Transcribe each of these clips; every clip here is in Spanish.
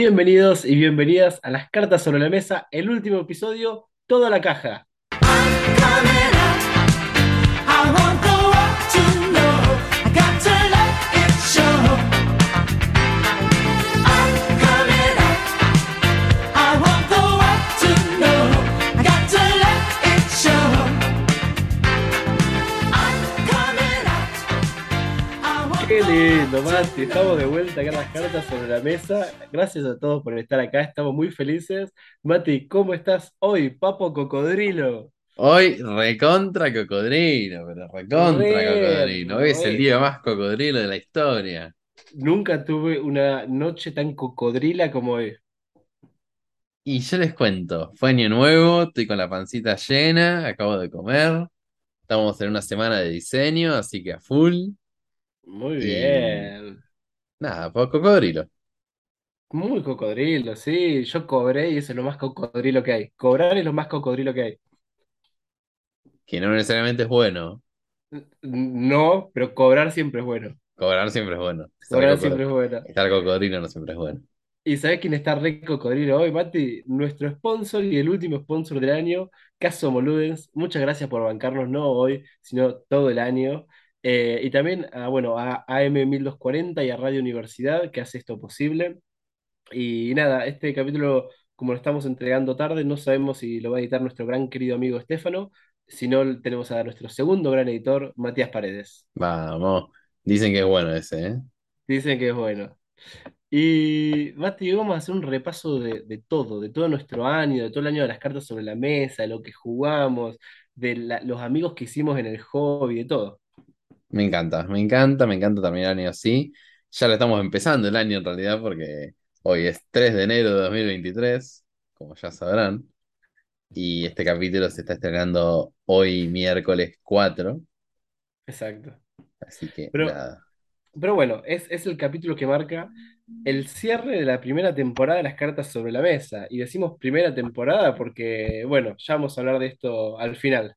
Bienvenidos y bienvenidas a las cartas sobre la mesa, el último episodio, toda la caja. Qué lindo, Mati. Estamos de vuelta acá en las cartas sobre la mesa. Gracias a todos por estar acá. Estamos muy felices. Mati, ¿cómo estás hoy, Papo Cocodrilo? Hoy recontra cocodrilo, pero recontra Re, cocodrilo. Hoy es el día más cocodrilo de la historia. Nunca tuve una noche tan cocodrila como hoy. Y yo les cuento, fue año nuevo, estoy con la pancita llena, acabo de comer, estamos en una semana de diseño, así que a full. Muy Y- bien. Nada, pues cocodrilo. Muy cocodrilo, sí. Yo cobré y eso es lo más cocodrilo que hay. Cobrar es lo más cocodrilo que hay. Que no necesariamente es bueno. No, pero cobrar siempre es bueno. Cobrar siempre es bueno. Estar, Cobrar coco- siempre es bueno. estar cocodrilo no siempre es bueno. ¿Y sabés quién está re cocodrilo hoy, Mati? Nuestro sponsor y el último sponsor del año, Caso Moludens. Muchas gracias por bancarnos, no hoy, sino todo el año. Eh, y también a, bueno, a AM 1240 y a Radio Universidad, que hace esto posible. Y nada, este capítulo, como lo estamos entregando tarde, no sabemos si lo va a editar nuestro gran querido amigo Estefano, si no tenemos a nuestro segundo gran editor, Matías Paredes. Vamos, dicen que es bueno ese, ¿eh? Dicen que es bueno. Y Mati, vamos a hacer un repaso de, de todo, de todo nuestro año, de todo el año de las cartas sobre la mesa, de lo que jugamos, de la- los amigos que hicimos en el hobby, de todo. Me encanta, me encanta, me encanta terminar el año así. Ya lo estamos empezando el año en realidad porque hoy es 3 de enero de 2023, como ya sabrán, y este capítulo se está estrenando hoy miércoles 4, Exacto. así que Pero- nada. Pero bueno, es, es el capítulo que marca el cierre de la primera temporada de las cartas sobre la mesa. Y decimos primera temporada porque, bueno, ya vamos a hablar de esto al final.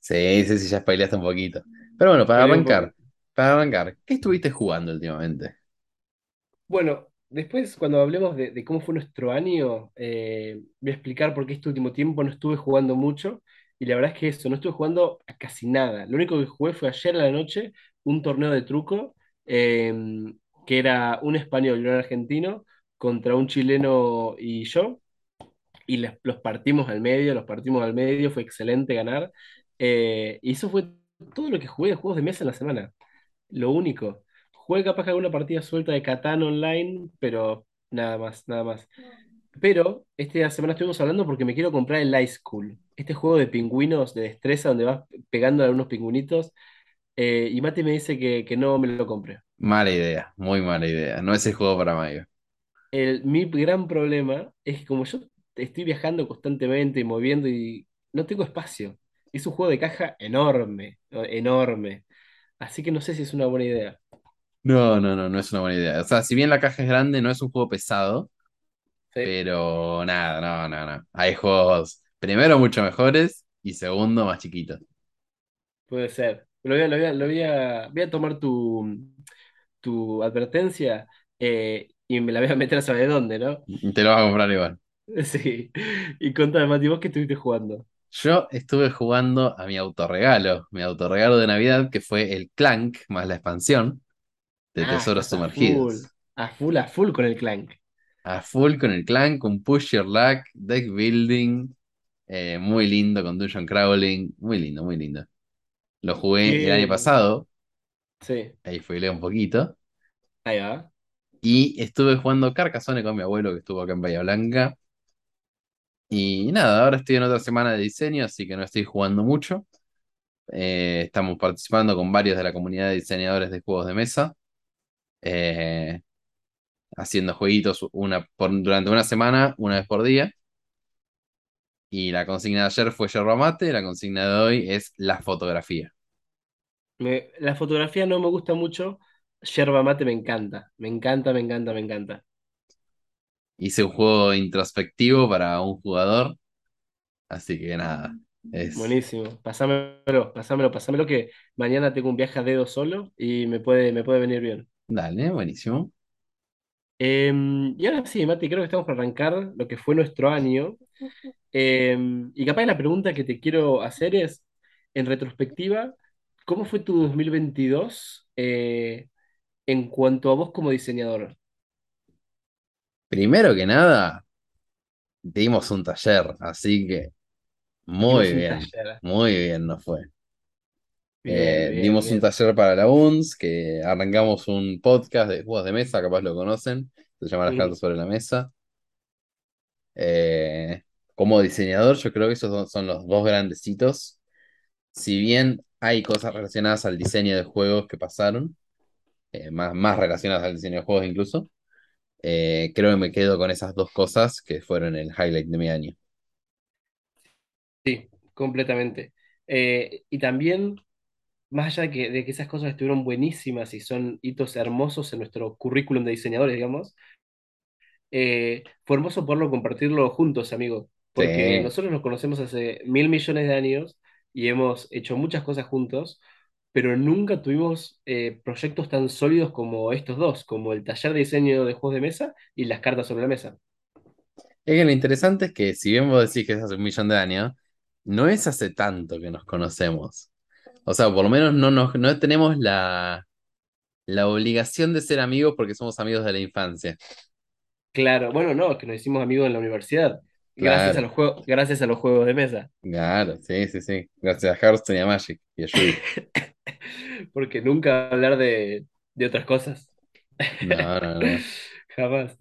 Sí, sí, sí, ya spoileaste un poquito. Pero bueno, para arrancar, para arrancar, ¿qué estuviste jugando últimamente? Bueno, después cuando hablemos de, de cómo fue nuestro año, eh, voy a explicar por qué este último tiempo no estuve jugando mucho. Y la verdad es que eso, no estuve jugando a casi nada. Lo único que jugué fue ayer a la noche un torneo de truco, eh, que era un español y un argentino contra un chileno y yo. Y les- los partimos al medio, los partimos al medio, fue excelente ganar. Eh, y eso fue todo lo que jugué de juegos de mesa en la semana. Lo único. Jugué capaz que alguna partida suelta de Catán online, pero nada más, nada más. Pero esta semana estuvimos hablando porque me quiero comprar el Ice School, este juego de pingüinos de destreza donde vas pegando a algunos pingüinitos. eh, y Mati me dice que, que no me lo compre. Mala idea, muy mala idea. No es el juego para Mayo. El, mi gran problema es que como yo estoy viajando constantemente y moviendo y no tengo espacio. Es un juego de caja enorme, enorme. Así que no sé si es una buena idea. No, no, no, no es una buena idea. O sea, si bien la caja es grande, no es un juego pesado. Sí. Pero nada, no, no, no. Hay juegos, primero, mucho mejores y segundo, más chiquitos. Puede ser. Lo voy a, lo voy a, lo voy a- voy a tomar tu, tu advertencia eh, y me la voy a meter a saber dónde, ¿no? Te lo vas a comprar igual. Sí. Y contame, Mati, ¿vos qué estuviste jugando? Yo estuve jugando a mi autorregalo, mi autorregalo de Navidad, que fue el Clank más la expansión de Ah, Tesoros estás a Sumergidos. full, a full, a full con el Clank. A full con el Clank, con Push Your Luck, Deck Building, eh, muy lindo, con Dungeon Crawling, muy lindo, muy lindo. Lo jugué el año pasado, Sí, ahí fue un poquito. ahí va. Y estuve jugando Carcassonne con mi abuelo que estuvo acá en Bahía Blanca. Y nada, ahora estoy en otra semana de diseño, así que no estoy jugando mucho. Eh, estamos participando con varios de la comunidad de diseñadores de juegos de mesa. Eh, haciendo jueguitos una por, durante una semana, una vez por día. Y la consigna de ayer fue yerba mate, la consigna de hoy es la fotografía. La fotografía no me gusta mucho, yerba mate me encanta, me encanta, me encanta, me encanta. Hice un juego introspectivo para un jugador, así que nada, es... Buenísimo, pasámelo, pasámelo, pasámelo que mañana tengo un viaje a dedo solo y me puede, me puede venir bien. Dale, buenísimo. Em, y ahora sí, Mati, creo que estamos por arrancar lo que fue nuestro año. Em, y capaz la pregunta que te quiero hacer es, en retrospectiva, ¿cómo fue tu 2022 eh, en cuanto a vos como diseñador? Primero que nada, dimos un taller, así que muy bien, taller. muy bien nos fue. Bien, Eh, bien, dimos un taller para la UNS, que arrancamos un podcast de juegos de mesa, capaz lo conocen, se llama Las cartas sobre la mesa. Eh, como diseñador, yo creo que esos son los dos grandes hitos. Si bien hay cosas relacionadas al diseño de juegos que pasaron, eh, más, más relacionadas al diseño de juegos incluso, eh, creo que me quedo con esas dos cosas que fueron el highlight de mi año. Sí, completamente. Eh, y también, más allá de que, de que esas cosas estuvieron buenísimas y son hitos hermosos en nuestro currículum de diseñadores, digamos, eh, fue hermoso poderlo compartirlo juntos, amigo, porque Sí, nosotros nos conocemos hace mil millones de años y hemos hecho muchas cosas juntos, pero nunca tuvimos eh, proyectos tan sólidos como estos dos, como el taller de diseño de juegos de mesa y las cartas sobre la mesa. Es que lo interesante es que si bien vos decís que es hace un millón de años, no es hace tanto que nos conocemos. O sea, por lo menos no, nos, no tenemos la, la obligación de ser amigos porque somos amigos de la infancia. Claro, bueno, no, que nos hicimos amigos en la universidad, gracias a los juegos, gracias a los juegos de mesa, claro, sí, sí, sí. Gracias a Hearthstone y a Magic y a porque nunca hablar de, de otras cosas. No, no, no. Jamás.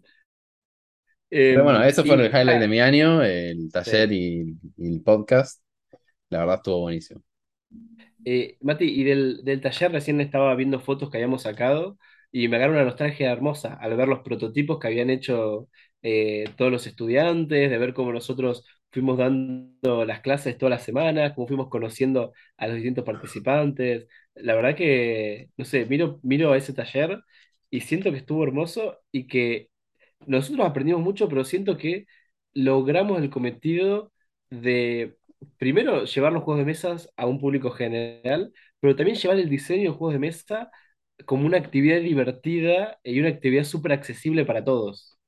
Pero bueno, Em, eso fue el highlight de ah, mi año, el taller sí. y, y el podcast. La verdad estuvo buenísimo. Eh, Mati, y del, del taller recién estaba viendo fotos que habíamos sacado y me agarró una nostalgia hermosa al ver los prototipos que habían hecho eh, todos los estudiantes, de ver cómo nosotros fuimos dando las clases todas las semanas, cómo fuimos conociendo a los distintos participantes. La verdad que, no sé, miro, miro ese taller y siento que estuvo hermoso y que nosotros aprendimos mucho, pero siento que logramos el cometido de, primero, llevar los juegos de mesas a un público general, pero también llevar el diseño de juegos de mesa como una actividad divertida y una actividad súper accesible para todos.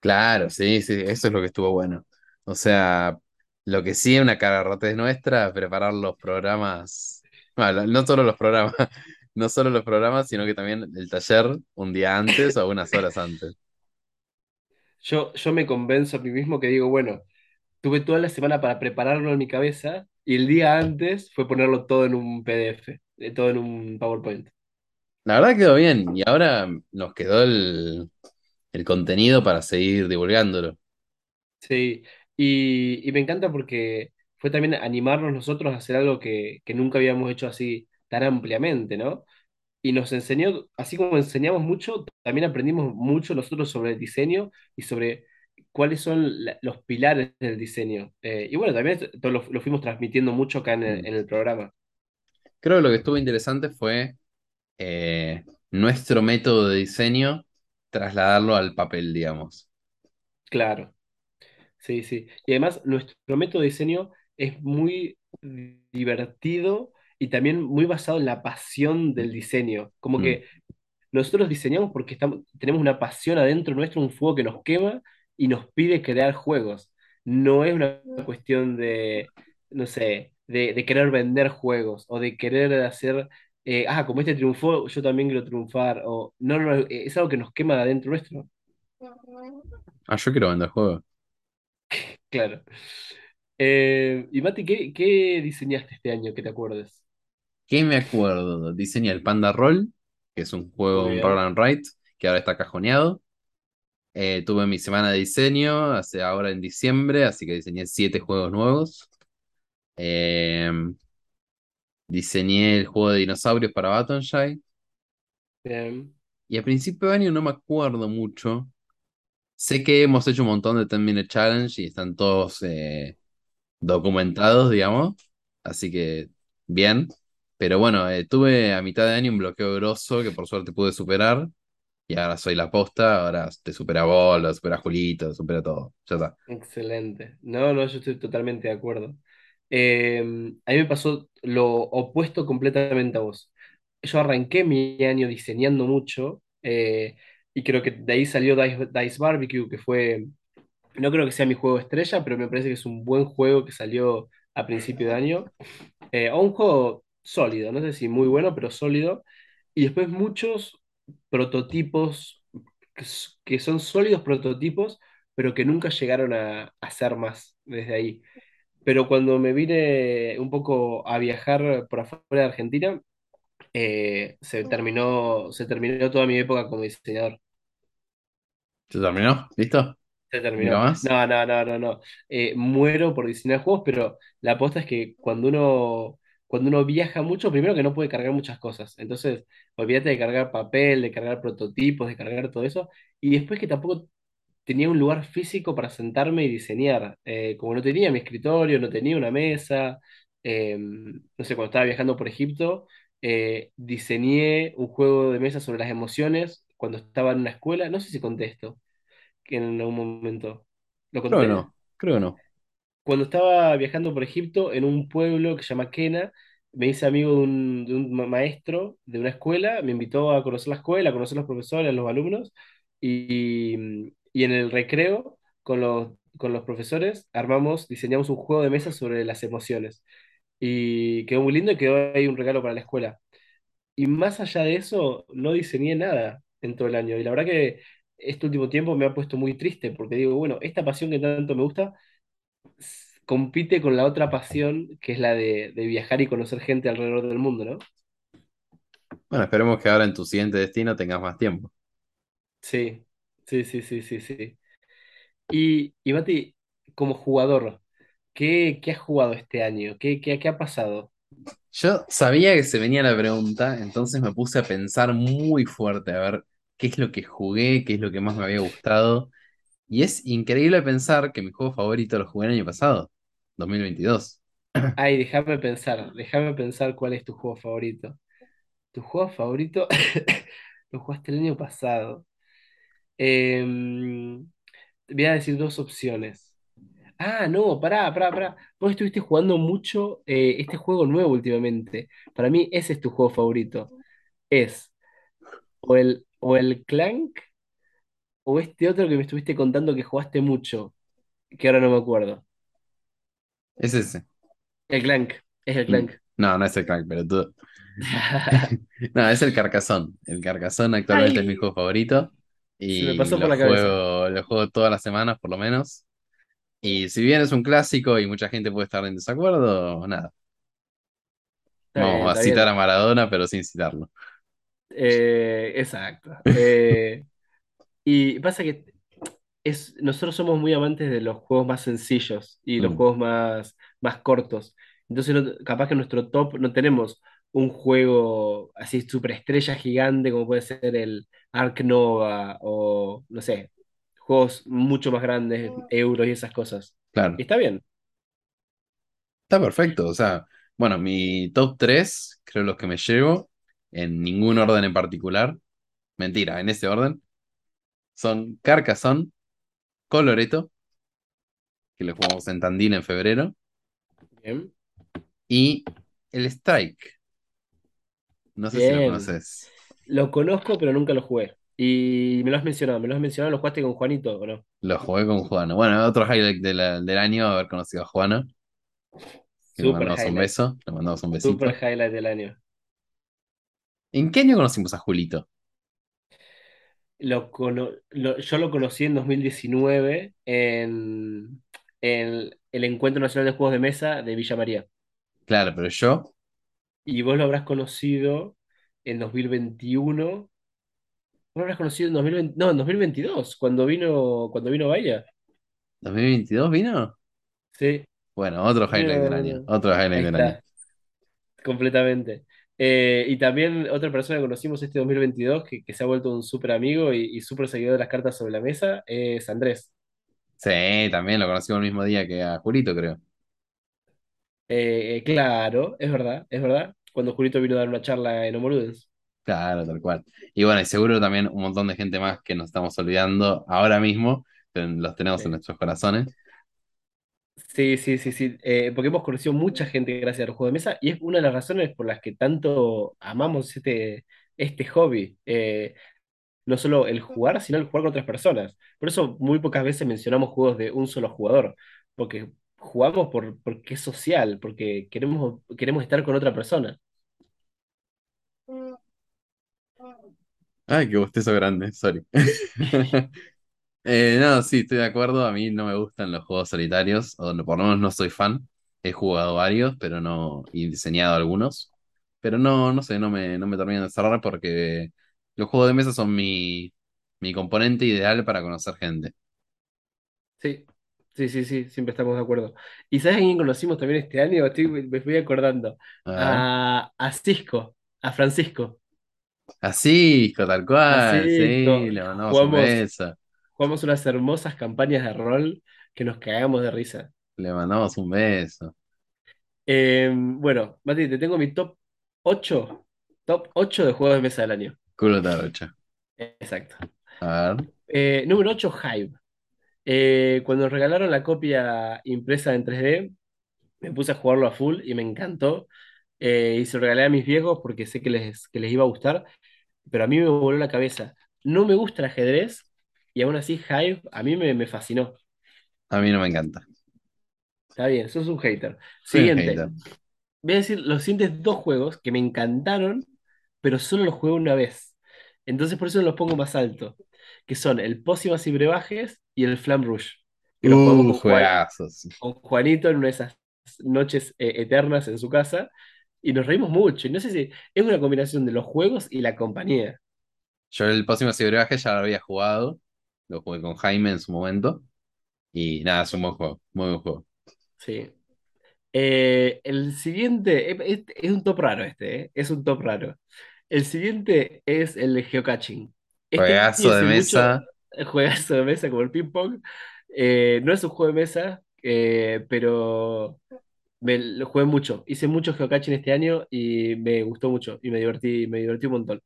Claro, sí, sí, eso es lo que estuvo bueno. O sea, lo que sí es una es nuestra, preparar los programas, bueno, no solo los programas, no solo los programas, sino que también el taller un día antes o unas horas antes. Yo, yo me convenzo a mí mismo que digo, bueno, tuve toda la semana para prepararlo en mi cabeza y el día antes fue ponerlo todo en un PDF, eh, todo en un PowerPoint. La verdad quedó bien y ahora nos quedó el, el contenido para seguir divulgándolo. Sí, y, y me encanta porque fue también animarnos nosotros a hacer algo que, que nunca habíamos hecho así tan ampliamente, ¿no? Y nos enseñó, así como enseñamos mucho, también aprendimos mucho nosotros sobre el diseño y sobre cuáles son la- los pilares del diseño. Eh, y bueno, también esto lo, lo fuimos transmitiendo mucho acá en el, Mm. en el programa. Creo que lo que estuvo interesante fue eh, nuestro método de diseño, trasladarlo al papel, digamos. Claro. Sí, sí. Y además, nuestro método de diseño es muy divertido y también muy basado en la pasión del diseño. Como Mm. que nosotros diseñamos porque estamos, tenemos una pasión adentro nuestro, un fuego que nos quema y nos pide crear juegos. No es una cuestión de, no sé, de, de querer vender juegos o de querer hacer, eh, ah, como este triunfó, yo también quiero triunfar. O, no, no, no, es algo que nos quema adentro nuestro. Ah, yo quiero vender juegos. Claro. Eh, y Mati, ¿qué, qué diseñaste este año que te acuerdes? ¿Qué me acuerdo? Diseñé el Panda Roll, que es un juego, un and write, que ahora está cajoneado. Eh, tuve mi semana de diseño, hace ahora en diciembre, así que diseñé siete juegos nuevos. Eh, diseñé el juego de dinosaurios para Battonshy. Bien. Y a principio de año no me acuerdo mucho. Sé que hemos hecho un montón de 10 Minute Challenge y están todos eh, documentados, digamos. Así que bien. Pero bueno, eh, tuve a mitad de año un bloqueo grosso que por suerte pude superar. Y ahora soy la posta. Ahora te supera vos, lo supera Julito, te supera todo. Ya está. Excelente. No, no, yo estoy totalmente de acuerdo. Eh, a mí me pasó lo opuesto completamente a vos. Yo arranqué mi año diseñando mucho eh, y creo que de ahí salió Dice, Dice Barbecue, que fue, no creo que sea mi juego estrella, pero me parece que es un buen juego que salió a principio de año. Eh, un juego sólido, no sé si muy bueno, pero sólido. Y después muchos prototipos que son sólidos prototipos, pero que nunca llegaron a, a ser más desde ahí. Pero cuando me vine un poco a viajar por afuera de Argentina, eh, se terminó, se terminó toda mi época como diseñador. ¿Se terminó? ¿Listo? Se ¿Nunca terminó. más? No, no, no, no, no. Eh, muero por diseñar juegos, pero la aposta es que cuando uno, cuando uno viaja mucho, primero que no puede cargar muchas cosas. Entonces, olvídate de cargar papel, de cargar prototipos, de cargar todo eso. Y después que tampoco tenía un lugar físico para sentarme y diseñar. Eh, como no tenía mi escritorio, no tenía una mesa, eh, no sé, cuando estaba viajando por Egipto, eh, diseñé un juego de mesa sobre las emociones cuando estaba en una escuela. No sé si conté esto que en algún momento. ¿Lo Creo conté? no. Creo no. Cuando estaba viajando por Egipto, en un pueblo que se llama Kena, me hice amigo de un, de un ma- maestro de una escuela, me invitó a conocer la escuela, a conocer los profesores, los alumnos, y, y en el recreo con los, con los profesores armamos, diseñamos un juego de mesa sobre las emociones. Y quedó muy lindo y quedó ahí un regalo para la escuela. Y más allá de eso, no diseñé nada en todo el año. Y la verdad que este último tiempo me ha puesto muy triste porque digo, bueno, esta pasión que tanto me gusta compite con la otra pasión que es la de, de viajar y conocer gente alrededor del mundo, ¿no? Bueno, esperemos que ahora en tu siguiente destino tengas más tiempo. Sí, sí, sí, sí, sí, sí. Y, y Mati, como jugador, ¿qué, qué has jugado este año? ¿Qué, qué, qué ha pasado? Yo sabía que se venía la pregunta, entonces me puse a pensar muy fuerte a ver qué es lo que jugué, qué es lo que más me había gustado. Y es increíble pensar que mi juego favorito lo jugué el año pasado, 2022. Ay, déjame pensar, déjame pensar cuál es tu juego favorito. ¿Tu juego favorito lo jugaste el año pasado? Em, voy a decir dos opciones. Ah, no, pará, pará, pará. Vos estuviste jugando mucho eh, este juego nuevo últimamente. Para mí ese es tu juego favorito. Es o el, o el Clank o este otro que me estuviste contando que jugaste mucho, que ahora no me acuerdo. Es ese. El Clank, es el Clank. No, no es el crack, pero tú. No, es el Carcassonne. El Carcassonne actualmente es mi juego favorito se me y pasó por la cabeza. juego, lo juego todas las semanas por lo menos. Y si bien es un clásico y mucha gente puede estar en desacuerdo, nada. Está bien, Vamos a citar a. Maradona, pero sin citarlo. Eh, exacto. Eh, y pasa que es, nosotros somos muy amantes de los juegos más sencillos y los Mm, juegos más, más cortos. Entonces, no- capaz que en nuestro top no tenemos un juego así superestrella gigante como puede ser el Ark Nova o, no sé, juegos mucho más grandes, euros y esas cosas. Y claro. está bien, Está perfecto. O sea, bueno, mi top 3 creo los que me llevo, en ningún orden en particular. Mentira, en ese orden. Son Carcassonne, Coloreto, que lo jugamos en Tandil en febrero, bien, y el Strike. No sé si lo conoces. Lo conozco, pero nunca lo jugué. Y me lo has mencionado, me lo has mencionado, ¿lo jugaste con Juanito o no? Lo jugué con Juano. Bueno, otro highlight de la- del año, haber conocido a Juano, que le Super mandamos un beso, le mandamos un super besito. highlight del año. ¿En qué año conocimos a Julito? Lo cono- lo- yo lo conocí en 2019 en, en el Encuentro Nacional de Juegos de Mesa de Villa María. Claro, pero yo, Y vos lo habrás conocido en 2021. Vos lo habrás conocido en 2020, no, en 2022, cuando vino, cuando vino Bahía. ¿2022 vino? Sí, Bueno, otro highlight del año, otro highlight del año. completamente. Eh, y también otra persona que conocimos este 2022 que, que se ha vuelto un súper amigo y, y súper seguidor de las cartas sobre la mesa es Andrés. Sí, también lo conocimos el mismo día que a Julito, creo. Eh, eh, claro, es verdad, es verdad. Cuando Julito vino a dar una charla en Homo Ludens. Claro, tal cual. Y bueno, y seguro también un montón de gente más que nos estamos olvidando ahora mismo, pero los tenemos en nuestros corazones. sí, sí, sí. sí. Eh, porque hemos conocido mucha gente gracias al juego de mesa y es una de las razones por las que tanto amamos este, este hobby. Eh, no solo el jugar, sino el jugar con otras personas. Por eso muy pocas veces mencionamos juegos de un solo jugador, porque jugamos por, porque es social, porque queremos, queremos estar con otra persona. Ay, qué bostezo grande, sorry. Eh, no, sí, estoy de acuerdo. A mí no me gustan los juegos solitarios, o por lo menos no soy fan. He jugado varios, pero no, y diseñado algunos. Pero no, no sé, no me, no me terminan de cerrar porque los juegos de mesa son mi, mi componente ideal para conocer gente. Sí, sí, sí, sí, siempre estamos de acuerdo. ¿Y sabes a quién conocimos también este año? Estoy- me fui acordando. A. A, a Cisco, a Francisco. Así, tal A cual, Cisco. sí, le mandamos un Jugamos, beso. jugamos unas hermosas campañas de rol que nos cagamos de risa. Le mandamos un beso. Eh, bueno, Mati, te tengo mi top 8, top 8 de juegos de mesa del año. Culo tarocha. Exacto. A ver. Eh, número 8, Hive. Eh, cuando nos regalaron la copia impresa en 3D, me puse a jugarlo a full y me encantó. Eh, y se lo regalé a mis viejos porque sé que les, que les iba a gustar, pero a mí me voló la cabeza. No me gusta el ajedrez y aún así Hive a mí me, me fascinó. A mí no me encanta. Está bien, sos un hater. Soy un Siguiente. hater. Voy a decir los siguientes dos juegos que me encantaron, pero solo los jugué una vez. Entonces por eso los pongo más alto. Que son el Pócimas y Brebajes y el Flam Rouge. Que lo Uh, con Juan, con Juanito en una de esas noches eh, eternas en su casa. Y nos reímos mucho. Y no sé si es una combinación de los juegos y la compañía. Yo el próximo ciberviaje ya lo había jugado. Lo jugué con Jaime en su momento. Y nada, es un buen juego. Muy buen juego. Sí. Eh, el siguiente, eh, es un top raro este, eh, Es un top raro. El siguiente es el de geocaching. Este Juegazo de mucho eh, juegazo de mesa como el ping pong. Eh, no es un juego de mesa, eh, pero me lo jugué mucho. Hice mucho geocaching este año y me gustó mucho y me divertí, me divertí un montón.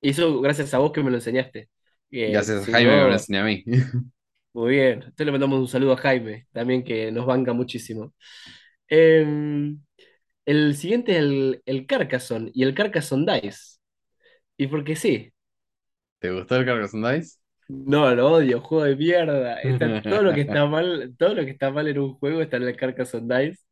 Y eso gracias a vos que me lo enseñaste. Que Gracias a Jaime que me lo enseñó a mí. muy bien. Entonces le mandamos un saludo a Jaime, también que nos banca muchísimo. Em, El siguiente es el, el Carcassonne y el Carcassonne Dice. Y porque sí, ¿Te gustó el Carcassonne Dice? no, lo odio, juego de mierda. Está, todo lo que está mal, todo lo que está mal en un juego está en el Carcassonne Dice,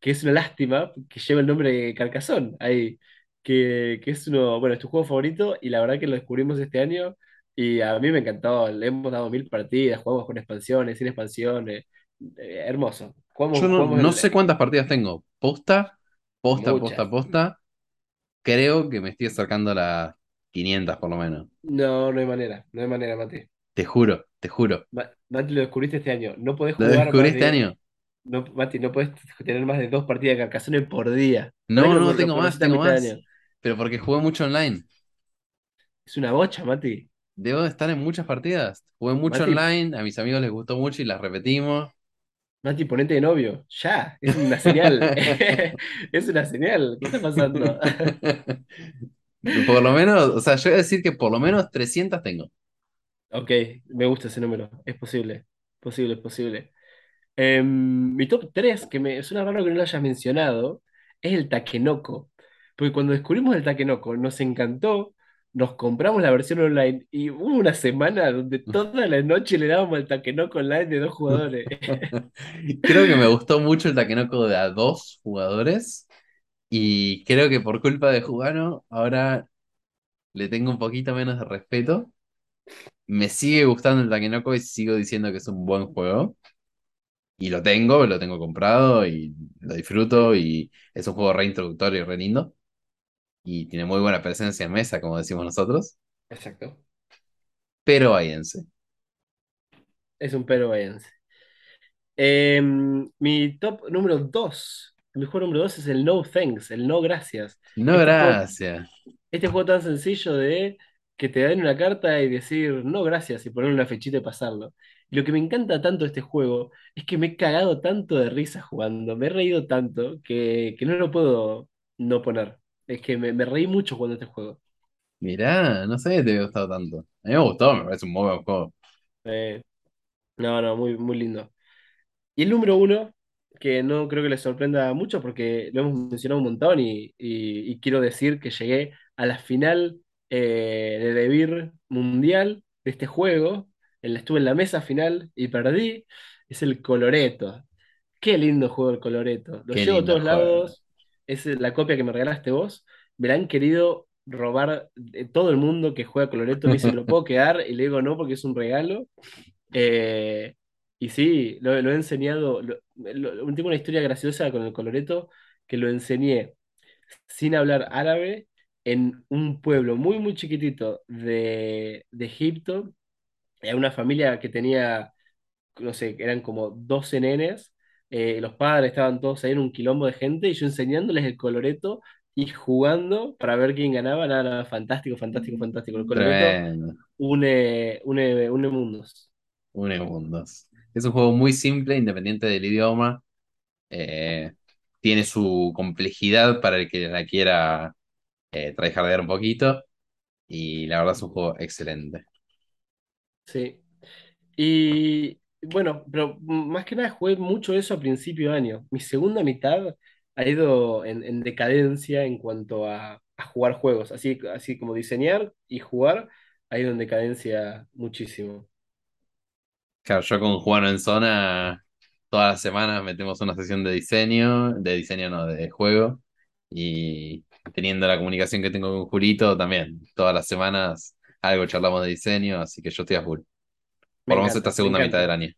que es una lástima que lleva el nombre de Carcassonne ahí, que, que es uno, bueno, es tu juego favorito y la verdad que lo descubrimos este año y a mí me encantó. Le hemos dado mil partidas, jugamos con expansiones, sin expansiones, eh, hermoso. Yo Jugamos, no, jugamos no el, sé cuántas partidas tengo. Posta, posta, posta, posta. Creo que me estoy acercando a las 500 por lo menos. No, no hay manera, no hay manera, Mati. Te juro, te juro. Ma- Mati, lo descubriste este año. No podés ¿Lo jugar descubrí más este de. año? No, Mati, no podés tener más de dos partidas de Carcassonne por día. No, lo, no, lo tengo más, tengo de más. año. Pero porque jugué mucho online. Es una bocha, Mati. Debo de estar en muchas partidas. Jugué mucho Mati, online, a mis amigos les gustó mucho y las repetimos. Mati, ponete de novio. Ya, es una señal. Es una señal. ¿Qué está pasando? Por lo menos, o sea, yo voy a decir que por lo menos 300 tengo. Ok, me gusta ese número. Es posible. Posible, es posible. Em, mi top 3 que me suena raro que no lo hayas mencionado, es el Takenoko. Porque cuando descubrimos el Takenoko nos encantó, nos compramos la versión online y hubo una semana donde toda la noche le dábamos el Takenoko online de dos jugadores. Creo que me gustó mucho el Takenoko de a dos jugadores y creo que por culpa de Jugano ahora le tengo un poquito menos de respeto. Me sigue gustando el Takenoko y sigo diciendo que es un buen juego. Y lo tengo, lo tengo comprado y lo disfruto y es un juego reintroductorio y re lindo. Y tiene muy buena presencia en mesa, como decimos nosotros. Exacto. Pero váyanse. Es un pero váyanse. Em, mi top número 2 Mi juego número dos es el No Thanks, el No Gracias. No, Este juego, gracias. este juego tan sencillo de que te den una carta y decir no gracias y poner una fechita y pasarlo. Y lo que me encanta tanto de este juego es que me he cagado tanto de risa jugando, me he reído tanto que, que no lo puedo no poner. Es que me, me reí mucho jugando este juego. Mirá, no sé si te había gustado tanto. A mí me gustó, me parece un muy buen juego. Eh, no, no, muy, muy lindo. Y el número uno, que no creo que les sorprenda mucho porque lo hemos mencionado un montón y, y- y quiero decir que llegué a la final eh, de Debir Mundial de este juego. Estuve en la mesa final y perdí. Es el Coloreto. Qué lindo juego el Coloreto. Lo Qué llevo a todos juego. lados. Es la copia que me regalaste vos. Me la han querido robar de todo el mundo que juega Coloreto. Me dice, ¿me lo puedo quedar? Y le digo, no, porque es un regalo. Eh, y sí, lo, lo he enseñado. lo- lo- tengo una historia graciosa con el coloreto que lo enseñé sin hablar árabe en un pueblo muy, muy chiquitito de, de Egipto. Era una familia que tenía, no sé, eran como 12 nenes. eh, los padres estaban todos ahí en un quilombo de gente y yo enseñándoles el coloreto y jugando para ver quién ganaba. Nada, nada, fantástico, fantástico, fantástico. El coloreto Tremendo. une, une, une mundos. Une mundos. Es un juego muy simple, independiente del idioma. Eh, tiene su complejidad para el que la quiera eh, un poquito. Y la verdad es un juego excelente. Sí. Y bueno, pero más que nada jugué mucho eso a principio de año. Mi segunda mitad ha ido en, en decadencia en cuanto a, a jugar juegos. Así, así como diseñar y jugar, ha ido en decadencia muchísimo. Claro, yo con Juano en zona, todas las semanas metemos una sesión de diseño, de diseño no, de juego, y teniendo la comunicación que tengo con Julito también, todas las semanas algo charlamos de diseño, así que yo estoy a full. Por lo menos esta encanta, me segunda mitad del año.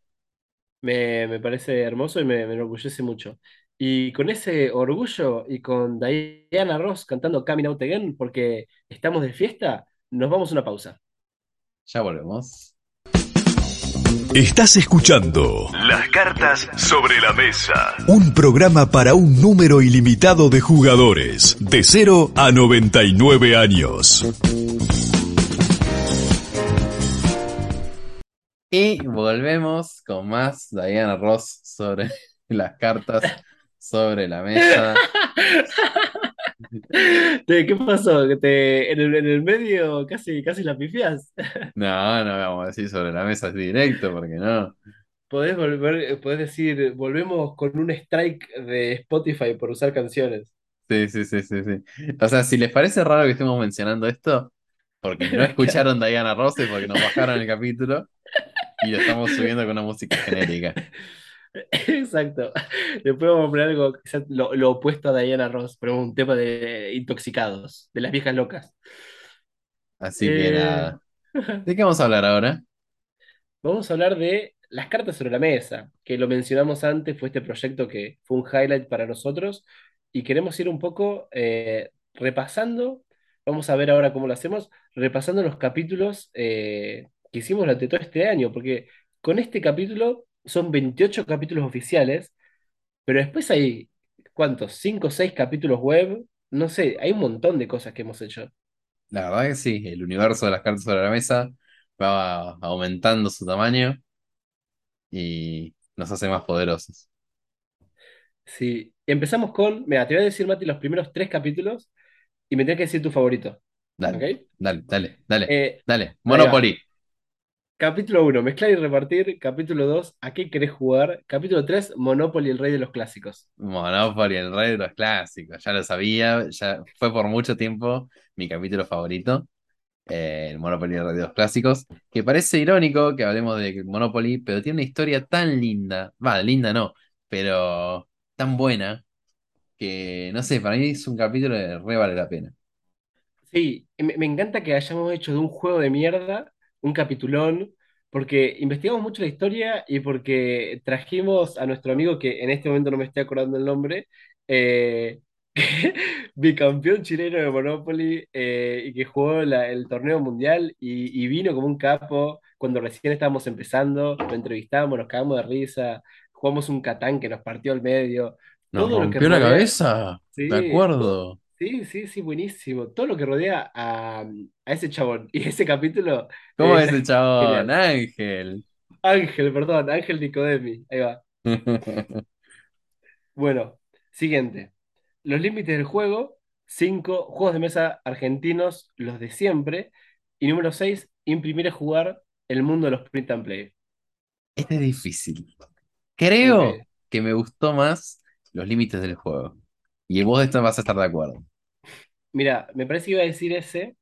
Me, me parece hermoso y me, me enorgullece mucho. Y con ese orgullo y con Diana Ross cantando Coming Out Again, porque estamos de fiesta, nos vamos a una pausa. Ya volvemos. Estás escuchando Las cartas sobre la mesa. Un programa para un número ilimitado de jugadores, de 0 a 99 años. Y volvemos con más Diana Ross sobre las cartas sobre la mesa. ¿Qué pasó? ¿Que te, en el, en el medio casi, casi la pifias? No, no vamos a decir sobre la mesa directo, porque no. Podés volver, podés decir, volvemos con un strike de Spotify por usar canciones. Sí, sí, sí, sí, sí. O sea, si les parece raro que estemos mencionando esto, porque no escucharon Diana Ross y porque nos bajaron el capítulo y lo estamos subiendo con una música genérica. Exacto. Después vamos a poner algo quizás lo, lo opuesto a Diana Ross, pero un tema de intoxicados, de las viejas locas. Así que Eh, nada. ¿De qué vamos a hablar ahora? Vamos a hablar de las cartas sobre la mesa, que lo mencionamos antes, fue este proyecto que fue un highlight para nosotros y queremos ir un poco eh, repasando, vamos a ver ahora cómo lo hacemos, repasando los capítulos eh, que hicimos durante todo este año, porque con este capítulo son 28 capítulos oficiales, pero después hay, ¿cuántos? 5 o 6 capítulos web, no sé, hay un montón de cosas que hemos hecho. La verdad que sí, el universo de las cartas sobre la mesa va aumentando su tamaño y nos hace más poderosos. Sí, empezamos con, mira, te voy a decir, Mati, los primeros tres capítulos y me tienes que decir tu favorito. Dale, dale, dale, dale, Eh, dale. Monopoly. Capítulo 1, mezclar y repartir. Capítulo 2, ¿a qué querés jugar? Capítulo 3, Monopoly, el rey de los clásicos. Monopoly, el rey de los clásicos. Ya lo sabía, ya fue por mucho tiempo mi capítulo favorito. eh, el Monopoly, el rey de los clásicos. Que parece irónico que hablemos de Monopoly, pero tiene una historia tan linda. Va, linda no, pero tan buena que no sé, para mí es un capítulo que re vale la pena. Sí, me, me encanta que hayamos hecho de un juego de mierda un capitulón, porque investigamos mucho la historia y porque trajimos a nuestro amigo, que en este momento no me estoy acordando el nombre, eh, bicampeón chileno de Monopoly eh, y que jugó la- el torneo mundial y, y vino como un capo cuando recién estábamos empezando, lo entrevistamos, nos cagamos de risa, jugamos un Catán que nos partió al medio. Nos todo lo que rompió la cabeza. Sí, to- acuerdo. Sí, sí, sí, buenísimo. Todo lo que rodea a, a ese chabón y ese capítulo ¿Cómo es el chabón? genial. Ángel. Ángel, perdón, Ángel Nicodemi, ahí va. Bueno, siguiente. Los límites del juego, 5 juegos de mesa argentinos, los de siempre. Y número 6 imprimir y jugar el mundo de los print and play. Este es difícil. Creo Ok. que me gustó más los límites del juego. Y vos de esto vas a estar de acuerdo. Mira, me parece que iba a decir ese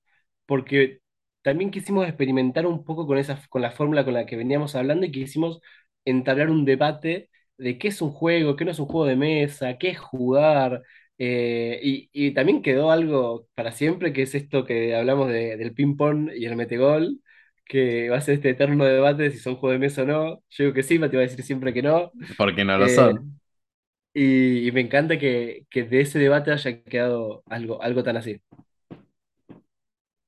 porque también quisimos experimentar un poco con esa, con la fórmula con la que veníamos hablando y quisimos entablar un debate de qué es un juego, qué no es un juego de mesa, qué es jugar. eh, y, y también quedó algo para siempre, que es esto que hablamos de- del ping-pong y el metegol, que va a ser este eterno debate de si son juegos de mesa o no. Yo digo que sí, Mati va a decir siempre que no. Porque no lo Eh, son. Y, y me encanta que, que de ese debate haya quedado algo, algo tan así.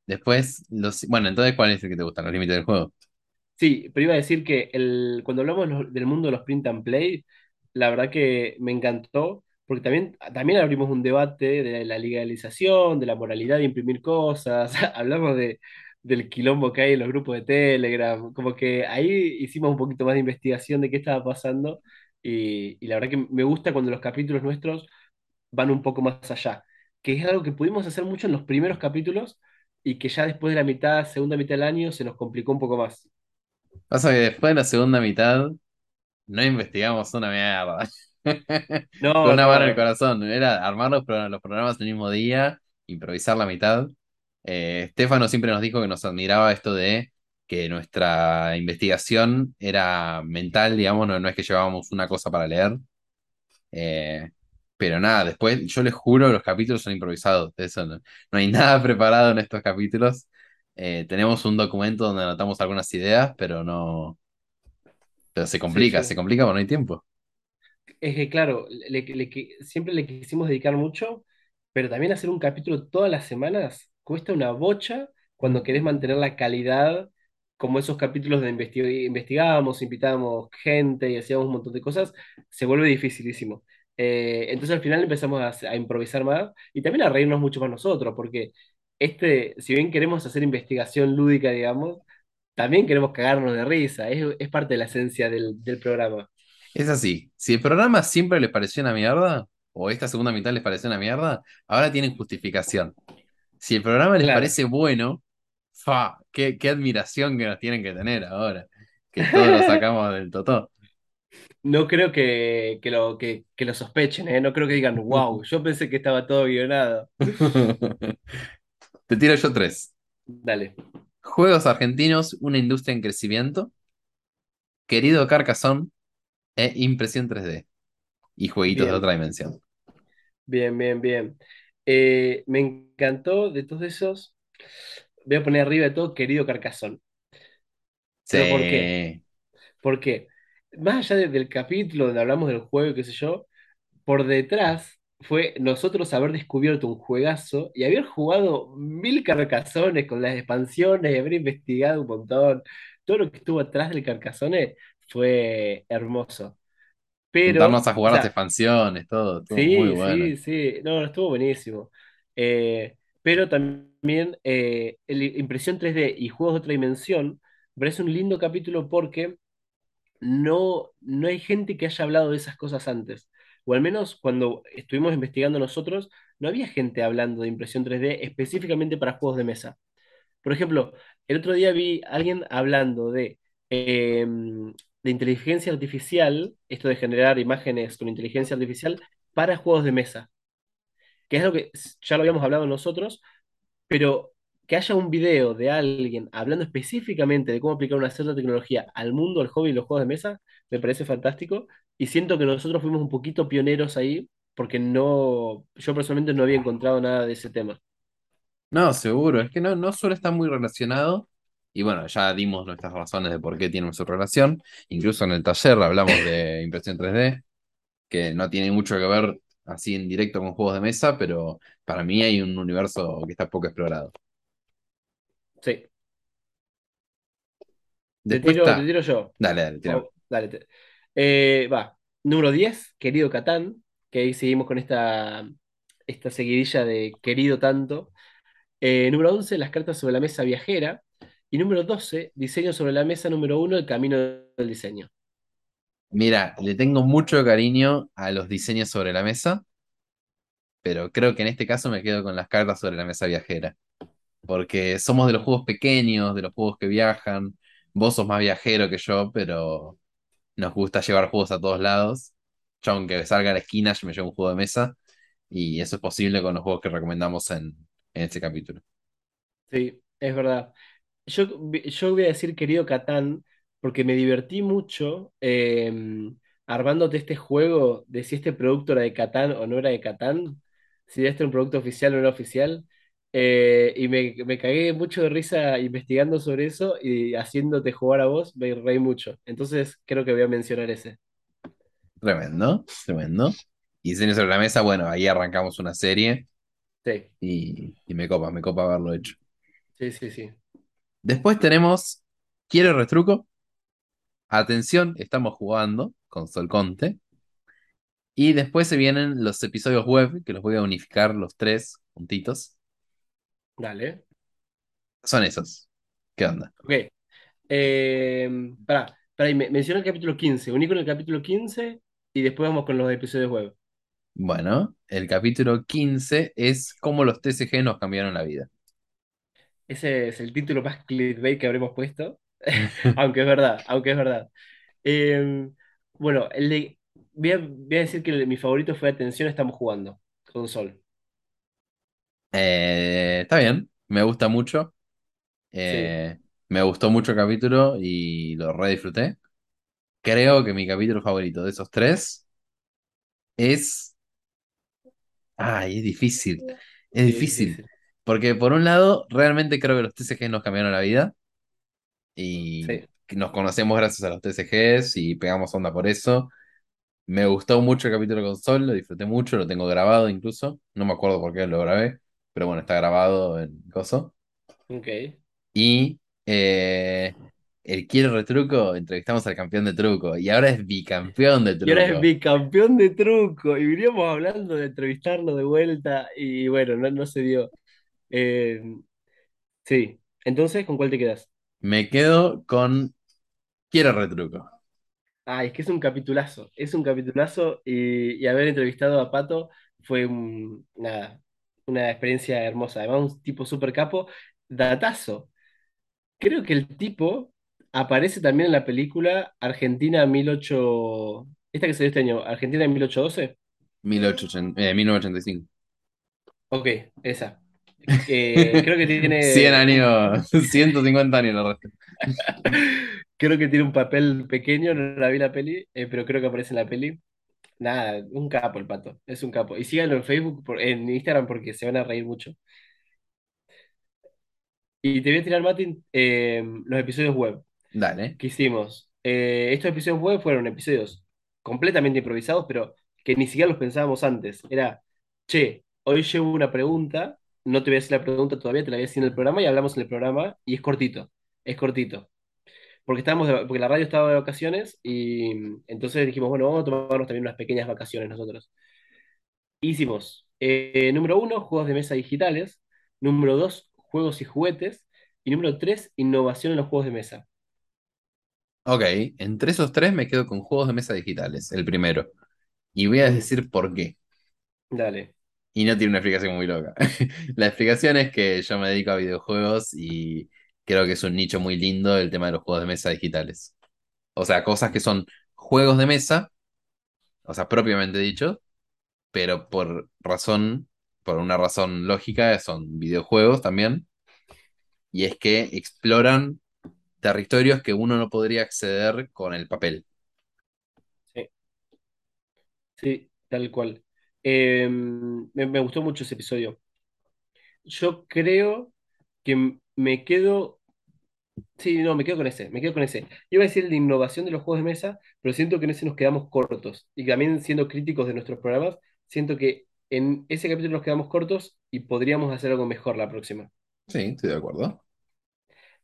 Después, los... bueno, entonces, ¿cuál es el que te gustan? Los límites del juego. Sí, pero iba a decir que el, cuando hablamos del mundo de los print and play, la verdad que me encantó, porque también, también abrimos un debate de la legalización, de la moralidad de imprimir cosas, hablamos de, del quilombo que hay en los grupos de Telegram, como que ahí hicimos un poquito más de investigación de qué estaba pasando, y, y la verdad que me gusta cuando los capítulos nuestros van un poco más allá, que es algo que pudimos hacer mucho en los primeros capítulos, y que ya después de la mitad, segunda mitad del año, se nos complicó un poco más. Pasa que después de la segunda mitad no investigamos una mierda. Con No, una mano en el no. corazón. Era armar los, los programas el mismo día, improvisar la mitad. Eh, Estefano siempre nos dijo que nos admiraba esto de que nuestra investigación era mental, digamos, no, no es que llevábamos una cosa para leer. Eh, pero nada, después, yo les juro, los capítulos son improvisados. Eso no, no hay nada preparado en estos capítulos. Eh, tenemos un documento donde anotamos algunas ideas, pero no. Pero se Sí, complica, se complica porque no hay tiempo. Es que, claro, le- le- que- siempre le quisimos dedicar mucho, pero también hacer un capítulo todas las semanas cuesta una bocha cuando querés mantener la calidad, como esos capítulos de investi- investigábamos, invitábamos gente y hacíamos un montón de cosas, se vuelve dificilísimo. Eh, entonces al final empezamos a, a improvisar más y también a reírnos mucho más nosotros, porque este, si bien queremos hacer investigación lúdica, digamos, también queremos cagarnos de risa, es, es parte de la esencia del del programa. Es así. Si el programa siempre les pareció una mierda, o esta segunda mitad les pareció una mierda, ahora tienen justificación. Si el programa les Claro. parece bueno, fa, qué, qué admiración que nos tienen que tener ahora. Que todos lo sacamos del totó. No creo que, que lo, que, que lo sospechen, ¿eh? No creo que digan, wow, yo pensé que estaba todo guionado. Te tiro yo tres. Dale. Juegos argentinos, una industria en crecimiento. Querido Carcassonne e impresión 3D. Y jueguitos de otra dimensión. bien, bien, bien. Eh, me encantó de todos esos. Voy a poner arriba de todo, querido Carcasón. ¿Pero por qué? Porque más allá de- del capítulo donde hablamos del juego, y qué sé yo, por detrás fue nosotros haber descubierto un juegazo y haber jugado mil carcazones con las expansiones y haber investigado un montón. Todo lo que estuvo atrás del Carcassonne fue hermoso. Juntarnos Pero, a o jugar las expansiones, todo, muy sí, bueno. sí, sí, no, estuvo buenísimo. Eh, pero también eh, el impresión 3D y juegos de otra dimensión me parece un lindo capítulo porque no, no hay gente que haya hablado de esas cosas antes. O al menos cuando estuvimos investigando nosotros, no había gente hablando de impresión 3D específicamente para juegos de mesa. Por ejemplo, el otro día vi a alguien hablando de, eh, de inteligencia artificial, esto de generar imágenes con inteligencia artificial para juegos de mesa, que es algo que ya lo habíamos hablado nosotros, pero que haya un video de alguien hablando específicamente de cómo aplicar una cierta tecnología al mundo, al hobby y los juegos de mesa, me parece fantástico. Y siento que nosotros fuimos un poquito pioneros ahí, porque no, yo personalmente no había encontrado nada de ese tema. No, seguro, es que no, no suele estar muy relacionado. Y bueno, ya dimos nuestras razones de por qué tienen su relación. Incluso en el taller hablamos de impresión 3D, que no tiene mucho que ver así en directo con juegos de mesa, pero para mí hay un universo que está poco explorado. Sí, te tiro, te está. tiro yo. Dale, dale, tira. Dale. te- Eh, va. Número 10 querido Catán. que ahí seguimos con esta, esta seguidilla de querido tanto. Eh, número 11, las cartas sobre la mesa viajera. Y número 12, diseño sobre la mesa número 1, el camino del diseño. Mira, le tengo mucho cariño a los diseños sobre la mesa, pero creo que en este caso me quedo con las cartas sobre la mesa viajera. Porque somos de los juegos pequeños, de los juegos que viajan. Vos sos más viajero que yo, pero nos gusta llevar juegos a todos lados. Yo, aunque salga a la esquina, yo me llevo un juego de mesa. Y eso es posible con los juegos que recomendamos en, en este capítulo. Sí, es verdad. Yo, yo voy a decir querido Catán, porque me divertí mucho eh, armándote este juego de si este producto era de Catán o no era de Catán, si este era un producto oficial o no era oficial. eh, y me, me cagué mucho de risa investigando sobre eso y haciéndote jugar a vos, me reí mucho. Entonces creo que voy a mencionar ese. Tremendo, tremendo. Y diseño sobre la mesa, bueno, ahí arrancamos una serie Sí, y, y me copa, me copa haberlo hecho. sí, sí, sí. Después tenemos Quiero retruco. Atención, estamos jugando con Sol Conte. Y después se vienen los episodios web, que los voy a unificar los tres juntitos. Dale. Son esos. ¿Qué onda? Ok. Eh, pará, me, menciona el capítulo 15. Uní con el capítulo 15 y después vamos con los episodios web. Bueno, el capítulo 15 es cómo los TCG nos cambiaron la vida. Ese es el título más clickbait que habremos puesto. Aunque es verdad, aunque es verdad. Eh, bueno, el de- voy a, voy a decir que el mi favorito fue Atención, estamos jugando con Sol. Eh, está bien, me gusta mucho. Sí, Eh, me gustó mucho el capítulo y lo re disfruté. Creo que mi capítulo favorito de esos tres es... Ay, es difícil. Es sí, difícil. difícil. Porque por un lado, realmente creo que los TCGs nos cambiaron la vida y Sí, nos conocemos gracias a los TCGs y pegamos onda por eso. Me gustó mucho el capítulo con Sol, lo disfruté mucho, lo tengo grabado incluso. No me acuerdo por qué lo grabé, pero bueno, está grabado en Coso. ok. Y eh, el Quiero Retruco, entrevistamos al campeón de truco y ahora es bicampeón de Y ahora es truco. bicampeón de truco. Y veníamos hablando de entrevistarlo de vuelta y bueno, no, no se dio. Eh, sí, entonces, ¿con cuál te quedas? Me quedo con Quiero Retruco. Ay, es que es un capitulazo, es un capitulazo y, y haber entrevistado a Pato fue un- nada, una experiencia hermosa. Además, un tipo súper capo, datazo. Creo que el tipo aparece también en la película Argentina 18, esta que salió este año, Argentina 1812. 1880, eh, 1985. Ok, esa. Eh, creo que 100 tiene un, años, 150 años resto. creo que tiene un papel pequeño, no la vi la peli, eh, pero creo que aparece en la peli. Nada, un capo el pato, es un capo. Y síganlo en Facebook, por- en Instagram porque se van a reír mucho. Y te voy a tirar, Martín, eh, los episodios web Dale. que hicimos. Eh, estos episodios web fueron episodios completamente improvisados, pero que ni siquiera los pensábamos antes. Era, che, hoy llevo una pregunta, no te voy a decir la pregunta todavía, te la voy a decir en el programa y hablamos en el programa y es cortito, es cortito. Porque estábamos de- porque la radio estaba de vacaciones y entonces dijimos, bueno, vamos a tomarnos también unas pequeñas vacaciones nosotros. Hicimos, eh, número uno, juegos de mesa digitales. Número dos, juegos y juguetes. Y número tres, innovación en los juegos de mesa. Ok, entre esos tres me quedo con juegos de mesa digitales, el primero. Y voy a decir por qué. dale. Y no tiene una explicación muy loca. La explicación es que yo me dedico a videojuegos y creo que es un nicho muy lindo el tema de los juegos de mesa digitales. O sea, cosas que son juegos de mesa, o sea, propiamente dicho, pero por razón, por una razón lógica, son videojuegos también. Y es que exploran territorios que uno no podría acceder con el papel. Sí, sí, tal cual. Eh, me, me gustó mucho ese episodio. Yo creo que me quedo. Sí, no, me quedo con ese, me quedo con ese. Iba a decir de innovación de los juegos de mesa, pero siento que en ese nos quedamos cortos. Y también siendo críticos de nuestros programas, siento que en ese capítulo nos quedamos cortos y podríamos hacer algo mejor la próxima. Sí, estoy de acuerdo.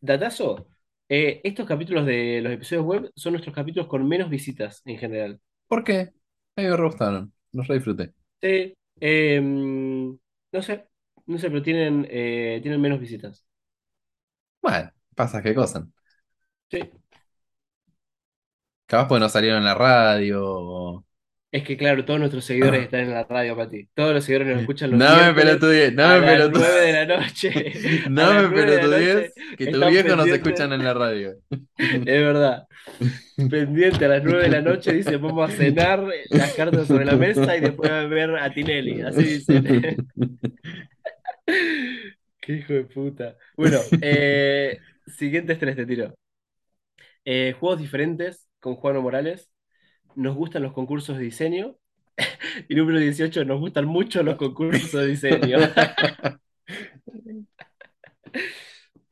Datazo, eh, estos capítulos de los episodios web son nuestros capítulos con menos visitas en general. ¿Por qué? A mí me gustaron. Los disfruté. Sí, em, no sé, no sé, pero tienen, eh, tienen menos visitas. Bueno, pasa qué cosa. Sí, Capaz porque no salieron en la radio. Es que claro, todos nuestros seguidores están en la radio, Pati. Todos los seguidores nos escuchan los No me pelotudies, no me las 9 de pelotudies. la noche. No me 9 de la noche pelotudies, que tus viejos nos escuchan en la radio. Es verdad. Pendiente a las 9 de la noche, dice, vamos a cenar las cartas sobre la mesa y después a ver a Tinelli. Así dicen. Qué hijo de puta. Bueno, eh, siguientes tres te tiro. Eh, juegos diferentes con Juano Morales. Nos gustan los concursos de diseño. Y número 18, nos gustan mucho los concursos de diseño.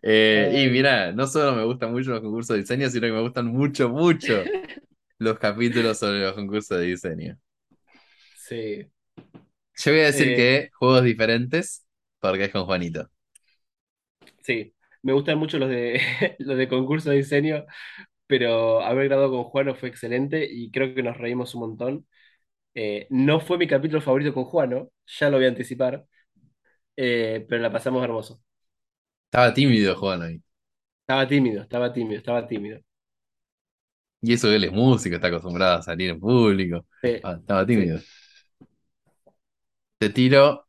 Eh, y mira, no solo me gustan mucho los concursos de diseño, sino que me gustan mucho, mucho los capítulos sobre los concursos de diseño. Sí. Yo voy a decir Eh, que juegos diferentes, porque es con Juanito. Sí, me gustan mucho los de, los de concurso de diseño, pero haber grabado con Juano fue excelente y creo que nos reímos un montón. Eh, no fue mi capítulo favorito con Juano, ya lo voy a anticipar, eh, pero la pasamos hermoso. Estaba tímido Juan hoy. Estaba tímido, estaba tímido, estaba tímido. Y eso que él es músico, está acostumbrado a salir en público. Sí, Ah, estaba sí. tímido. Te tiro.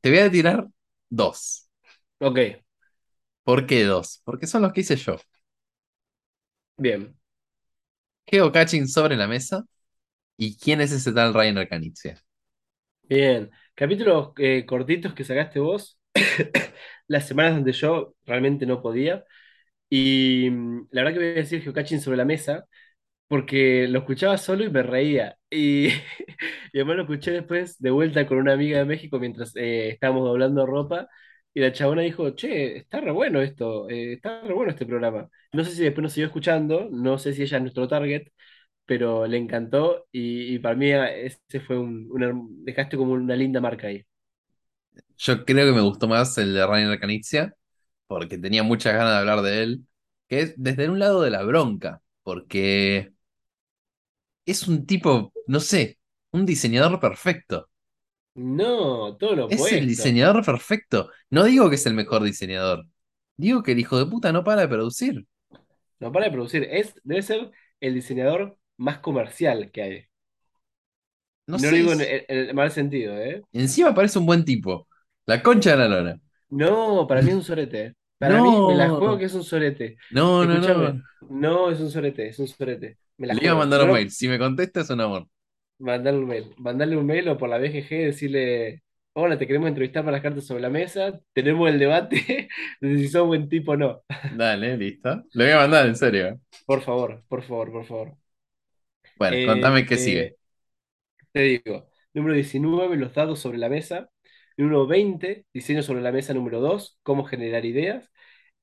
Te voy a tirar dos. Ok, ¿Por qué dos? Porque son los que hice yo. Bien. Geocaching sobre la mesa. ¿Y quién es ese tal Ryan Arcanitzia? Bien. Capítulos eh, cortitos que sacaste vos, las semanas donde yo realmente no podía. Y mm, la verdad que voy a decir Geocaching sobre la mesa, porque lo escuchaba solo y me reía. Y, y además lo escuché después de vuelta con una amiga de México mientras eh, estábamos doblando ropa. Y la chabona dijo, che, está re bueno esto, eh, está re bueno este programa. No sé si después nos siguió escuchando, no sé si ella es nuestro target, pero le encantó y, para mí eh, ese fue un, dejaste como una linda marca ahí. Yo creo que me gustó más el de Ryan Arcanitzia, porque tenía muchas ganas de hablar de él, que es desde un lado de la bronca, porque es un tipo, no sé, un diseñador perfecto. No, todo lo Es el diseñador perfecto. No digo que es el mejor diseñador. Digo que el hijo de puta no para de producir. No para de producir, es, debe ser el diseñador más comercial que hay. No no lo digo en, es- en- en el mal sentido, ¿eh? encima parece un buen tipo. La concha de la lona. No, para mí es un sorete. Para mí me la juego que es un sorete. no, no, Escúchame, no. no es un sorete, es un sorete. Me la Le iba a mandar un mail. Si me contesta es un amor. Mandarle un mail. Mandarle un mail o por la BGG decirle, hola, te queremos entrevistar para las cartas sobre la mesa. Tenemos el debate de si sos buen tipo o no. Dale, listo. Le voy a mandar, en serio. Por favor, por favor, por favor. Bueno, Eh, contame qué eh, sigue. Te digo, número 19, los dados sobre la mesa. Número 20, diseño sobre la mesa número 2, cómo generar ideas.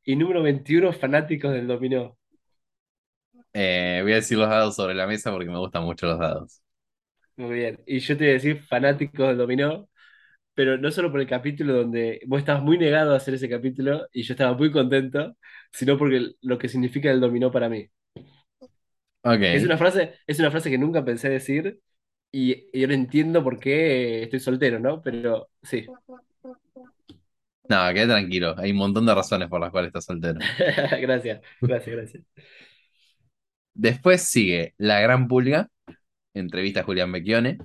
Y número 21, fanáticos del dominó. Eh, voy a decir los dados sobre la mesa porque me gustan mucho los dados. Muy bien. Y yo te voy a decir fanáticos del dominó, pero no solo por el capítulo donde vos estabas muy negado a hacer ese capítulo y yo estaba muy contento, sino porque lo que significa el dominó para mí. Es una frase, es una frase que nunca pensé decir y, y ahora entiendo por qué estoy soltero, ¿no? Pero sí. No, quedé tranquilo. Hay un montón de razones por las cuales estás soltero. Gracias, gracias, gracias. Después sigue La Gran Pulga, entrevista a Julián Becchione,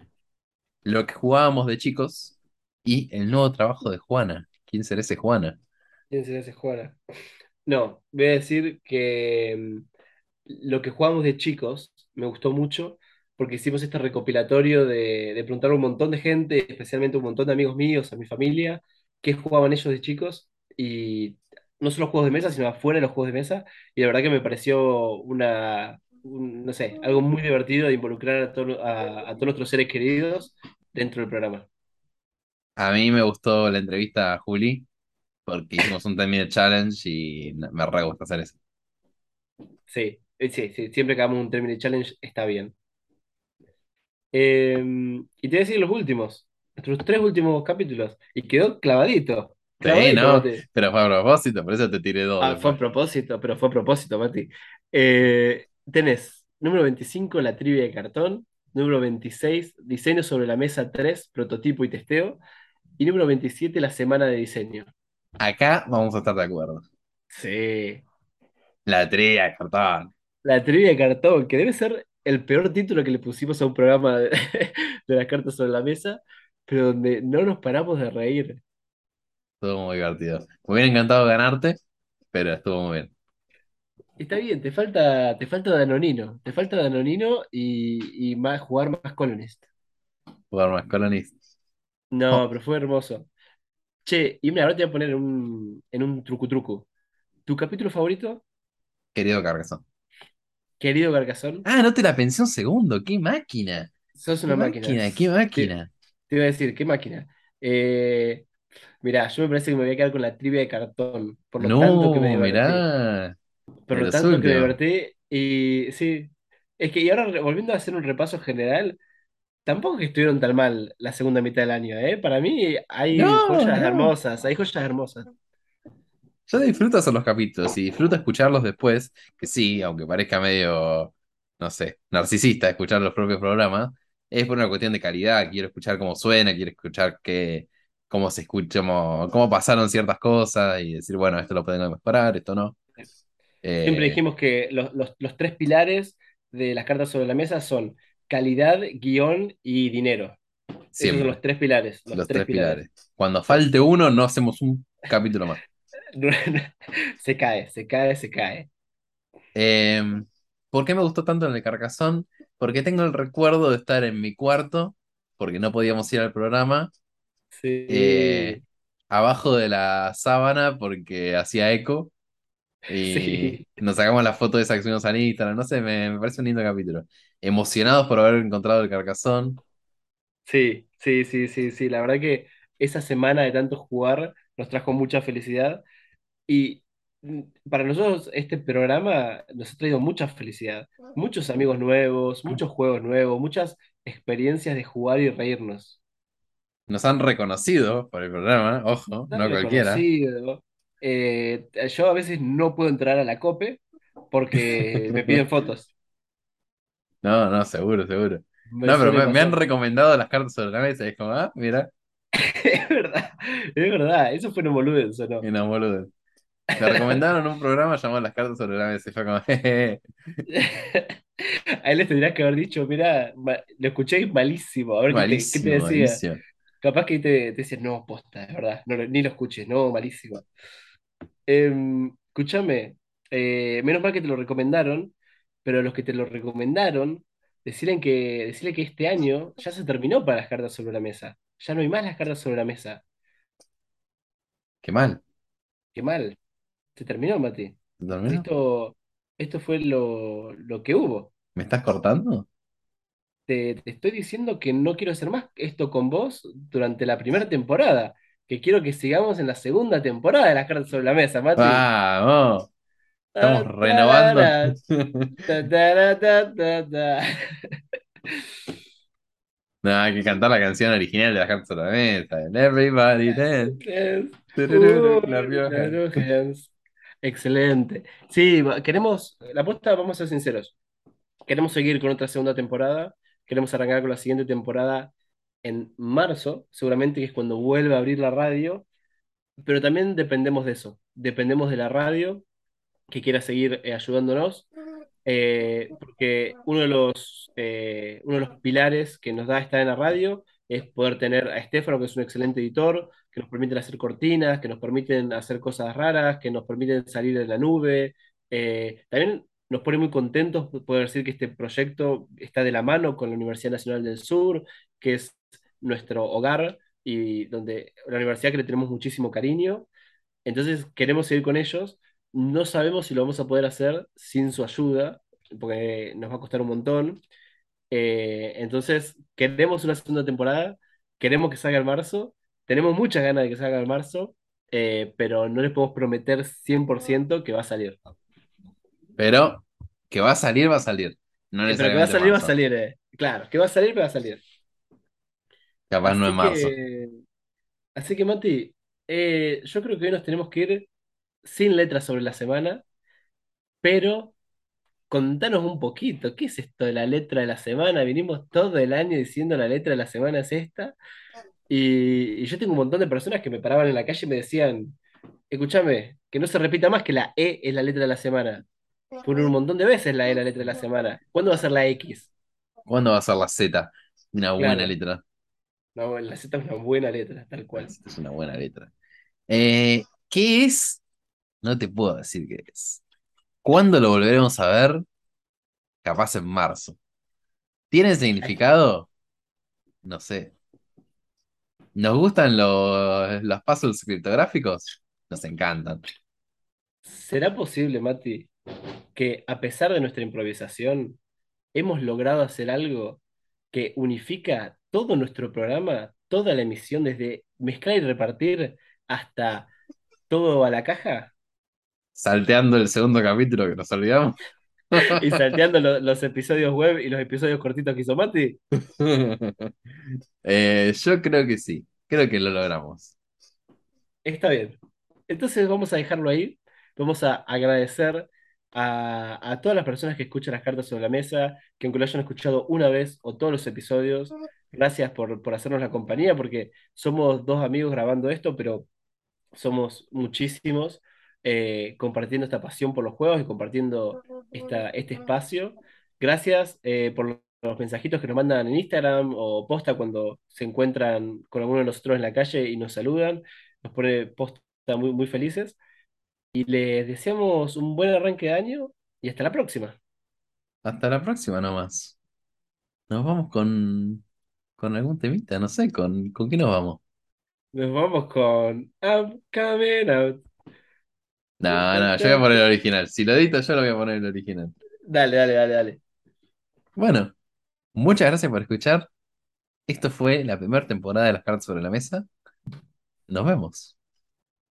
Lo que jugábamos de chicos y el nuevo trabajo de Juana. ¿Quién será ese Juana? ¿Quién será ese Juana? No, voy a decir que mm, lo que jugamos de chicos me gustó mucho porque hicimos este recopilatorio de, de preguntar a un montón de gente, especialmente a un montón de amigos míos, a mi familia, qué jugaban ellos de chicos y no solo juegos de mesa, sino afuera de los juegos de mesa y la verdad que me pareció una, un- no sé, algo muy divertido de involucrar a, todo- a, a todos nuestros seres queridos dentro del programa. A mí me gustó la entrevista a Juli porque hicimos un 10 challenge y me re gusta hacer eso. Sí, eh, sí, sí, siempre que hagamos un Termine Challenge está bien. Eh, y te voy a decir los últimos, nuestros tres últimos capítulos. Y quedó clavadito. Sí, no, pero fue a propósito, por eso te tiré dos Ah, fue a propósito, pero fue a propósito, Mati. Eh, tenés número 25, la trivia de cartón. Número 26, diseño sobre la mesa 3, prototipo y testeo. Y número 27, la semana de diseño. Acá vamos a estar de acuerdo. Sí. La trivia, cartón. La trivia de cartón, que debe ser el peor título que le pusimos a un programa de, de las cartas sobre la mesa, pero donde no nos paramos de reír. Estuvo muy divertido. Me hubiera encantado ganarte, pero estuvo muy bien. Está bien, te falta, te falta Danonino, te falta Danonino y, y más, jugar más Colonist. Jugar más Colonist. No, pero fue hermoso. Che, y mira, ahora te voy a poner un- en un truco truco. ¿Tu capítulo favorito, querido Carcassonne. querido Carcasón? Ah, no te la pensé un segundo. ¡Qué máquina! Sos ¡Qué una máquina. máquina! ¡Qué máquina! te iba a decir, ¿qué máquina? Eh, Mirá, yo me parece que me voy a quedar con la trivia de cartón, por lo tanto que me No, divertí. mirá. Por lo tanto que divertí. Y sí, es que y ahora volviendo a hacer un repaso general, tampoco que estuvieron tan mal la segunda mitad del año, ¿eh? Para mí hay No, joyas no. hermosas, hay joyas hermosas. Yo disfruto hacer los capítulos y disfruto escucharlos después, que sí, aunque parezca medio, no sé, narcisista escuchar los propios programas, es por una cuestión de calidad. Quiero escuchar cómo suena, quiero escuchar qué, cómo se escucha, cómo, cómo pasaron ciertas cosas y decir, bueno, esto lo podemos mejorar, esto no. Siempre Eh, dijimos que los, los- los tres pilares de las cartas sobre la mesa son calidad, guion y dinero. Esos son los siempre, tres pilares, los los tres tres pilares. pilares. Cuando falte uno, no hacemos un capítulo más. Se cae, se cae, se cae. Eh, ¿por qué me gustó tanto el de Carcassonne? Porque tengo el recuerdo de estar en mi cuarto, porque no podíamos ir al programa, eh, abajo de la sábana porque hacía eco y sí, nos sacamos la foto de esa que subimos a Instagram, no sé, me, me parece un lindo capítulo. Emocionados por haber encontrado el Carcassonne. sí, sí, sí, sí, sí. La verdad que esa semana de tanto jugar nos trajo mucha felicidad y mm, para nosotros este programa nos ha traído mucha felicidad, muchos amigos nuevos, muchos juegos nuevos, muchas experiencias de jugar y reírnos. Nos han reconocido por el programa, ojo, no cualquiera. Eh, yo a veces no puedo entrar a la COPE porque me piden fotos. No, no, seguro, seguro. Me No, pero me, me han recomendado las cartas sobre la mesa y es como, ah, mira, Es verdad, es verdad. Eso fue un boludez, ¿o no? y no, boludo. Me recomendaron un programa llamado Las cartas sobre la mesa y fue como, jeje. A él les tendrías que haber dicho, mira, lo escuché malísimo, a ver qué te, qué te decía. malísimo. Capaz que te, te decía, no, posta, es verdad, no, ni lo escuches, no, malísimo. Em, escúchame, eh, menos mal que te lo recomendaron, pero los que te lo recomendaron, decirle que, decirle que este año ya se terminó para las cartas sobre la mesa. Ya no hay más las cartas sobre la mesa. Qué mal. Qué mal, se terminó, Mati. Esto, esto fue lo, lo que hubo. ¿Me estás cortando? Te, te estoy diciendo que no quiero hacer más esto con vos durante la primera temporada, que quiero que sigamos en la segunda temporada de las cartas sobre la mesa, Mati. Vamos, estamos Ta, renovando. No, hay que cantar la canción original de las cartas sobre la mesa. Everybody Dance. Uh. Excelente. Sí, queremos, la apuesta, vamos a ser sinceros, queremos seguir con otra segunda temporada, queremos arrancar con la siguiente temporada en marzo, seguramente que es cuando vuelva a abrir la radio, pero también dependemos de eso, dependemos de la radio que quiera seguir eh, ayudándonos, eh, porque uno de los, eh, uno de los pilares que nos da estar en la radio es poder tener a Estefano, que es un excelente editor, que nos permiten hacer cortinas, que nos permiten hacer cosas raras, que nos permiten salir de la nube. También nos pone muy contentos poder decir que este proyecto está de la mano con la Universidad Nacional del Sur, que es nuestro hogar y donde la universidad que le tenemos muchísimo cariño. Entonces queremos seguir con ellos. No sabemos si lo vamos a poder hacer sin su ayuda, porque nos va a costar un montón. Eh, entonces queremos una segunda temporada, queremos que salga en marzo, tenemos muchas ganas de que salga en marzo, eh, pero no les podemos prometer 100% que va a salir. Pero que va a salir, va a salir. No Eh, pero que va a salir, va a salir. eh. Claro, que va a salir, pero va a salir. Capaz no Así marzo. que, así que Mati, eh, yo creo que hoy nos tenemos que ir sin letras sobre la semana, pero contanos un poquito, ¿qué es esto de la letra de la semana? Vinimos todo el año diciendo la letra de la semana es esta. Y, y yo tengo un montón de personas que me paraban en la calle y me decían, escúchame, que no se repita más que la E es la letra de la semana. Por un montón de veces la E la letra de la semana. ¿Cuándo va a ser la X? ¿Cuándo va a ser la Z? Una buena letra. no, la Z es una buena letra, tal La cual. Z es una buena letra. Eh, ¿qué es? No te puedo decir qué es. ¿Cuándo lo volveremos a ver? Capaz en marzo. ¿Tiene significado? No sé. ¿Nos gustan los, los puzzles criptográficos? Nos encantan. ¿Será posible, Mati, que a pesar de nuestra improvisación, hemos logrado hacer algo que unifica todo nuestro programa, toda la emisión, desde mezclar y repartir hasta todo a la caja? Salteando el segundo capítulo que nos olvidamos. Y salteando lo- los episodios web y los episodios cortitos que hizo Mati. Eh, yo creo que sí. Creo que lo logramos. Está bien. Entonces vamos a dejarlo ahí. Vamos a agradecer a, a todas las personas que escuchan las cartas sobre la mesa, que aunque lo hayan escuchado una vez o todos los episodios, gracias por, por hacernos la compañía, porque somos dos amigos grabando esto, pero somos muchísimos eh, compartiendo esta pasión por los juegos y compartiendo esta, este espacio. Gracias eh, por los mensajitos que nos mandan en Instagram o posta cuando se encuentran con alguno de nosotros en la calle y nos saludan. Nos pone posta muy, muy felices. Y les deseamos un buen arranque de año y hasta la próxima. Hasta la próxima nomás. Nos vamos con, con algún temita, no sé, ¿con, con qué nos vamos? Nos vamos con I'm coming out. No, no, yo voy a poner el original. Si lo edito, yo lo voy a poner el original. Dale, dale, dale, dale. Bueno, muchas gracias por escuchar. Esto fue la primera temporada de las cartas sobre la mesa. Nos vemos.